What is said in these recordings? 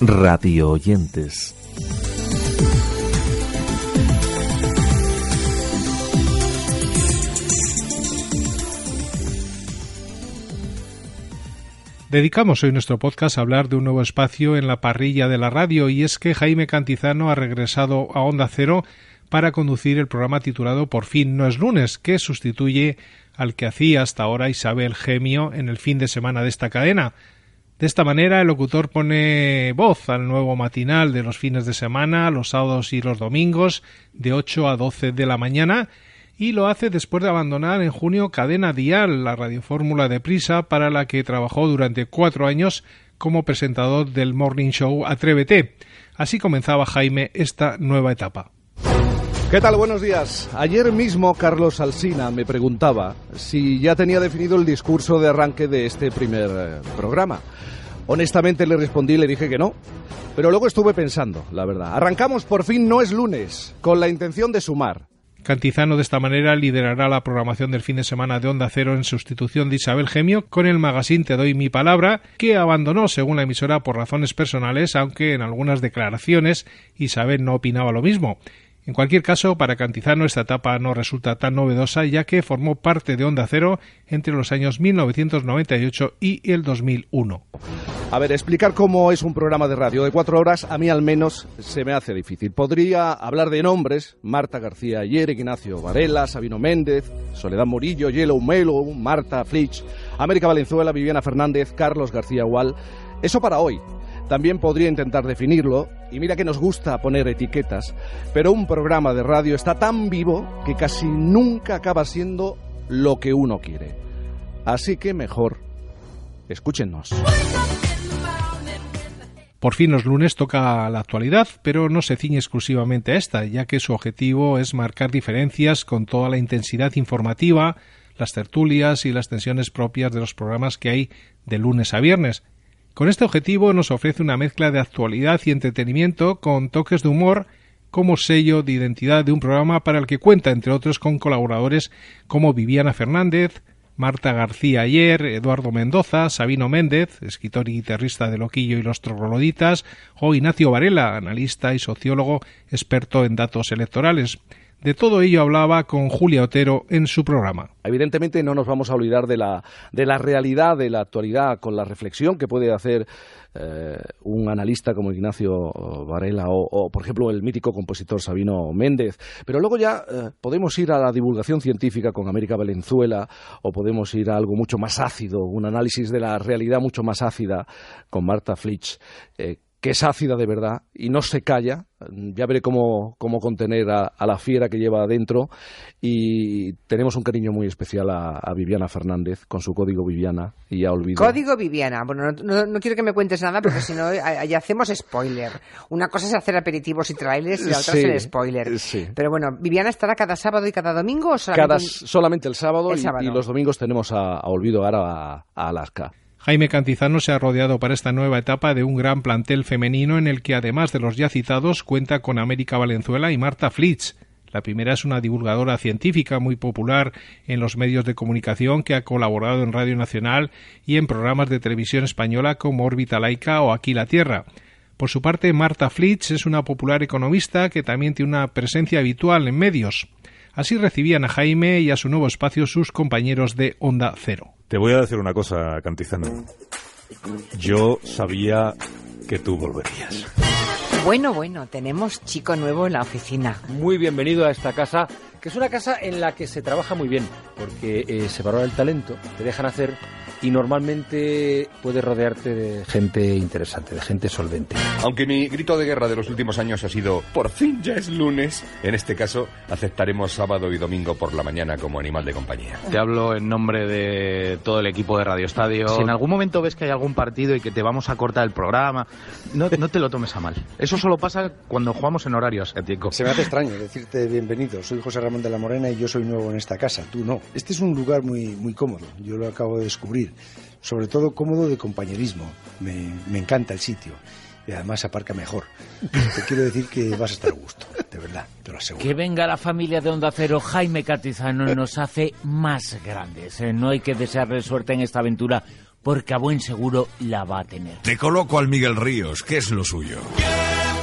Radio oyentes. Dedicamos hoy nuestro podcast a hablar de un nuevo espacio en la parrilla de la radio y es que Jaime Cantizano ha regresado a Onda Cero para conducir el programa titulado Por fin no es lunes, que sustituye al que hacía hasta ahora Isabel Gemio en el fin de semana de esta cadena. De esta manera, el locutor pone voz al nuevo matinal de los fines de semana, los sábados y los domingos, de 8 a 12 de la mañana, y lo hace después de abandonar en junio Cadena Dial, la radiofórmula de prisa para la que trabajó durante cuatro años como presentador del morning show Atrévete. Así comenzaba Jaime esta nueva etapa. ¿Qué tal? Buenos días. Ayer mismo Carlos Alsina me preguntaba si ya tenía definido el discurso de arranque de este primer eh, programa. Honestamente le respondí le dije que no. Pero luego estuve pensando, la verdad. Arrancamos por fin, no es lunes, con la intención de sumar. Cantizano de esta manera liderará la programación del fin de semana de Onda Cero en sustitución de Isabel Gemio con el magazine Te doy mi palabra, que abandonó según la emisora por razones personales, aunque en algunas declaraciones Isabel no opinaba lo mismo. En cualquier caso, para Cantizano esta etapa no resulta tan novedosa ya que formó parte de Onda Cero entre los años 1998 y el 2001. A ver, explicar cómo es un programa de radio de cuatro horas a mí al menos se me hace difícil. Podría hablar de nombres, Marta García Ayer, Ignacio Varela, Sabino Méndez, Soledad Murillo, Yellow Melo, Marta Flitch, América Valenzuela, Viviana Fernández, Carlos García Wall. Eso para hoy. También podría intentar definirlo, y mira que nos gusta poner etiquetas, pero un programa de radio está tan vivo que casi nunca acaba siendo lo que uno quiere. Así que mejor, escúchenos. Por fin los lunes toca la actualidad, pero no se ciñe exclusivamente a esta, ya que su objetivo es marcar diferencias con toda la intensidad informativa, las tertulias y las tensiones propias de los programas que hay de lunes a viernes, con este objetivo nos ofrece una mezcla de actualidad y entretenimiento con toques de humor como sello de identidad de un programa para el que cuenta, entre otros, con colaboradores como Viviana Fernández, Marta García Ayer, Eduardo Mendoza, Sabino Méndez, escritor y guitarrista de Loquillo y los Trogloditas, o Ignacio Varela, analista y sociólogo experto en datos electorales. De todo ello hablaba con Julia Otero en su programa. Evidentemente no nos vamos a olvidar de la, de la realidad, de la actualidad, con la reflexión que puede hacer eh, un analista como Ignacio Varela o, por ejemplo, el mítico compositor Sabino Méndez. Pero luego ya eh, podemos ir a la divulgación científica con América Valenzuela o podemos ir a algo mucho más ácido, un análisis de la realidad mucho más ácida con Marta Flitch. Eh, que es ácida de verdad y no se calla. Ya veré cómo, cómo contener a, la fiera que lleva adentro. Y tenemos un cariño muy especial a, Viviana Fernández con su código Viviana. Y ya olvido. Código Viviana. Bueno, no, quiero que me cuentes nada porque si no, ya hacemos spoiler. Una cosa es hacer aperitivos y trailers y la otra es el spoiler. Pero bueno, ¿Viviana estará cada sábado y cada domingo o solamente, solamente el sábado, y, los domingos tenemos a, Olvido ahora a Alaska. Jaime Cantizano se ha rodeado para esta nueva etapa de un gran plantel femenino en el que, además de los ya citados, cuenta con América Valenzuela y Marta Flitz. La primera es una divulgadora científica muy popular en los medios de comunicación que ha colaborado en Radio Nacional y en programas de televisión española como Órbita Laica o Aquí la Tierra. Por su parte, Marta Flitz es una popular economista que también tiene una presencia habitual en medios. Así recibían a Jaime y a su nuevo espacio sus compañeros de Onda Cero. Te voy a decir una cosa, Cantizano. Yo sabía que tú volverías. Bueno, bueno, tenemos chico nuevo en la oficina. Muy bienvenido a esta casa, que es una casa en la que se trabaja muy bien, porque eh, se valora el talento, te dejan hacer y normalmente puedes rodearte de gente interesante, de gente solvente. Aunque mi grito de guerra de los últimos años ha sido por fin ya es lunes, en este caso aceptaremos sábado y domingo por la mañana como animal de compañía. Te hablo en nombre de todo el equipo de Radio Estadio. Si en algún momento ves que hay algún partido y que te vamos a cortar el programa, no, no te lo tomes a mal. Eso solo pasa cuando jugamos en horario asiático. Se me hace extraño decirte bienvenido. Soy José Ramón de la Morena y yo soy nuevo en esta casa. Tú no. Este es un lugar muy, muy cómodo. Yo lo acabo de descubrir. Sobre todo cómodo de compañerismo. Me, me encanta el sitio y además aparca mejor. Te quiero decir que vas a estar a gusto, de verdad, te lo aseguro. Que venga la familia de Onda Cero, Jaime Catizano, nos hace más grandes. ¿eh? No hay que desearle suerte en esta aventura porque a buen seguro la va a tener. Te coloco al Miguel Ríos, que es lo suyo.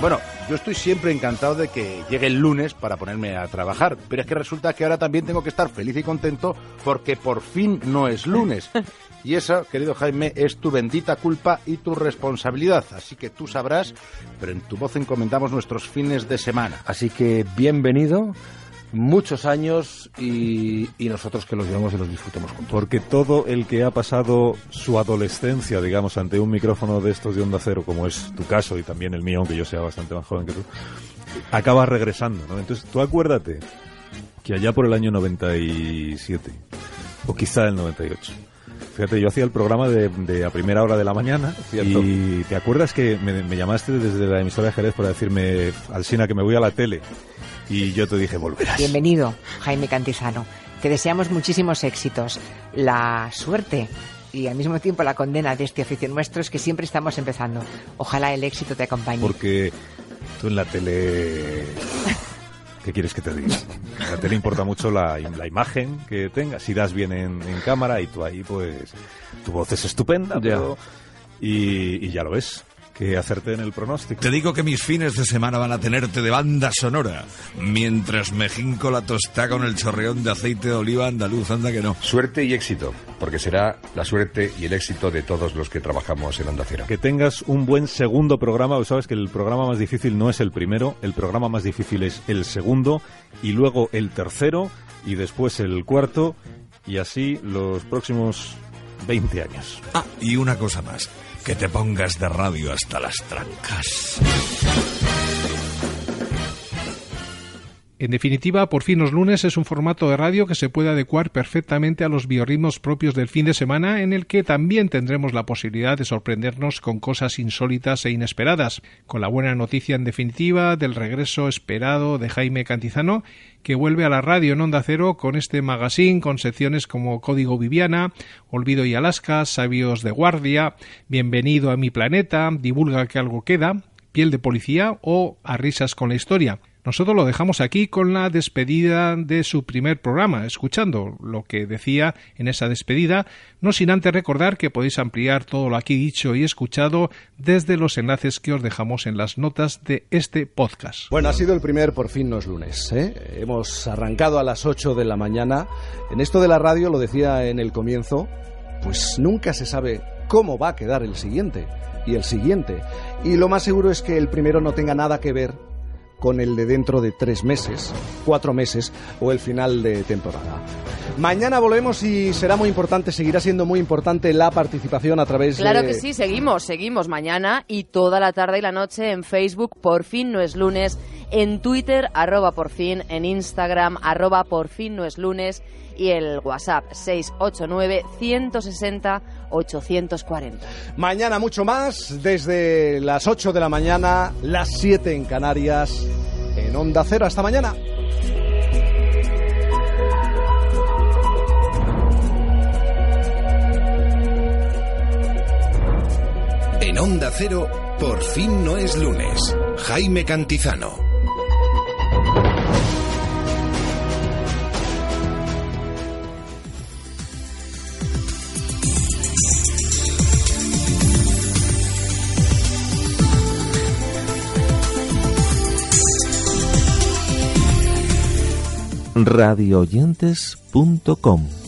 Bueno, yo estoy siempre encantado de que llegue el lunes para ponerme a trabajar, pero es que resulta que ahora también tengo que estar feliz y contento porque por fin no es lunes. Y esa, querido Jaime, es tu bendita culpa y tu responsabilidad. Así que tú sabrás, pero en tu voz encomendamos nuestros fines de semana. Así que bienvenido muchos años y, nosotros que los llevamos y los disfrutemos juntos. Porque todo el que ha pasado su adolescencia, digamos, ante un micrófono de estos de onda cero, como es tu caso y también el mío, aunque yo sea bastante más joven que tú, acaba regresando, ¿no? Entonces, tú acuérdate que allá por el año 97, o quizá el 98, Fíjate, yo hacía el programa de, a primera hora de la mañana y te acuerdas que me, llamaste desde la emisora de Jerez para decirme, Alsina, que me voy a la tele. Y yo te dije, volverás. Bienvenido, Jaime Cantizano. Te deseamos muchísimos éxitos. La suerte y al mismo tiempo la condena de este oficio nuestro es que siempre estamos empezando. Ojalá el éxito te acompañe. Porque tú en la tele ¿Qué quieres que te diga? A te le importa mucho la, imagen que tengas. Si das bien en, cámara y tú ahí, pues, tu voz es estupenda, y, y ya lo ves que hacerte en el pronóstico. Te digo que mis fines de semana van a tenerte de banda sonora, mientras me jinco la tostada con el chorreón de aceite de oliva andaluz, anda que no. Suerte y éxito, porque será la suerte y el éxito de todos los que trabajamos en Onda Cero. Que tengas un buen segundo programa, sabes que el programa más difícil no es el primero, el programa más difícil es el segundo, y luego el tercero, y después el cuarto, y así los próximos 20 años. Ah, y una cosa más que te pongas de radio hasta las trancas. En definitiva, por fin los lunes es un formato de radio que se puede adecuar perfectamente a los biorritmos propios del fin de semana, en el que también tendremos la posibilidad de sorprendernos con cosas insólitas e inesperadas, con la buena noticia en definitiva del regreso esperado de Jaime Cantizano, que vuelve a la radio en Onda Cero con este magazine con secciones como Código Viviana, Olvido y Alaska, Sabios de Guardia, Bienvenido a mi planeta, Divulga que algo queda, Piel de Policía o A Risas con la Historia. Nosotros lo dejamos aquí con la despedida de su primer programa, escuchando lo que decía en esa despedida, no sin antes recordar que podéis ampliar todo lo aquí dicho y escuchado desde los enlaces que os dejamos en las notas de este podcast. Bueno, ha sido el primer Por fin no es lunes. ¿eh? Hemos arrancado a las 8 de la mañana. En esto de la radio, lo decía en el comienzo, pues nunca se sabe cómo va a quedar el siguiente y el siguiente. Y lo más seguro es que el primero no tenga nada que ver con el de dentro de tres meses, cuatro meses o el final de temporada. Mañana volvemos y será muy importante, seguirá siendo muy importante la participación a través de... Claro que sí, seguimos, seguimos mañana y toda la tarde y la noche en Facebook, por fin no es lunes, en Twitter, arroba por fin, en Instagram, arroba por fin no es lunes y el WhatsApp 689 160 840. Mañana mucho más, desde las 8 de la mañana, las 7 en Canarias, en Onda Cero. Hasta mañana. En Onda Cero, por fin no es lunes. Jaime Cantizano. radioyentes.com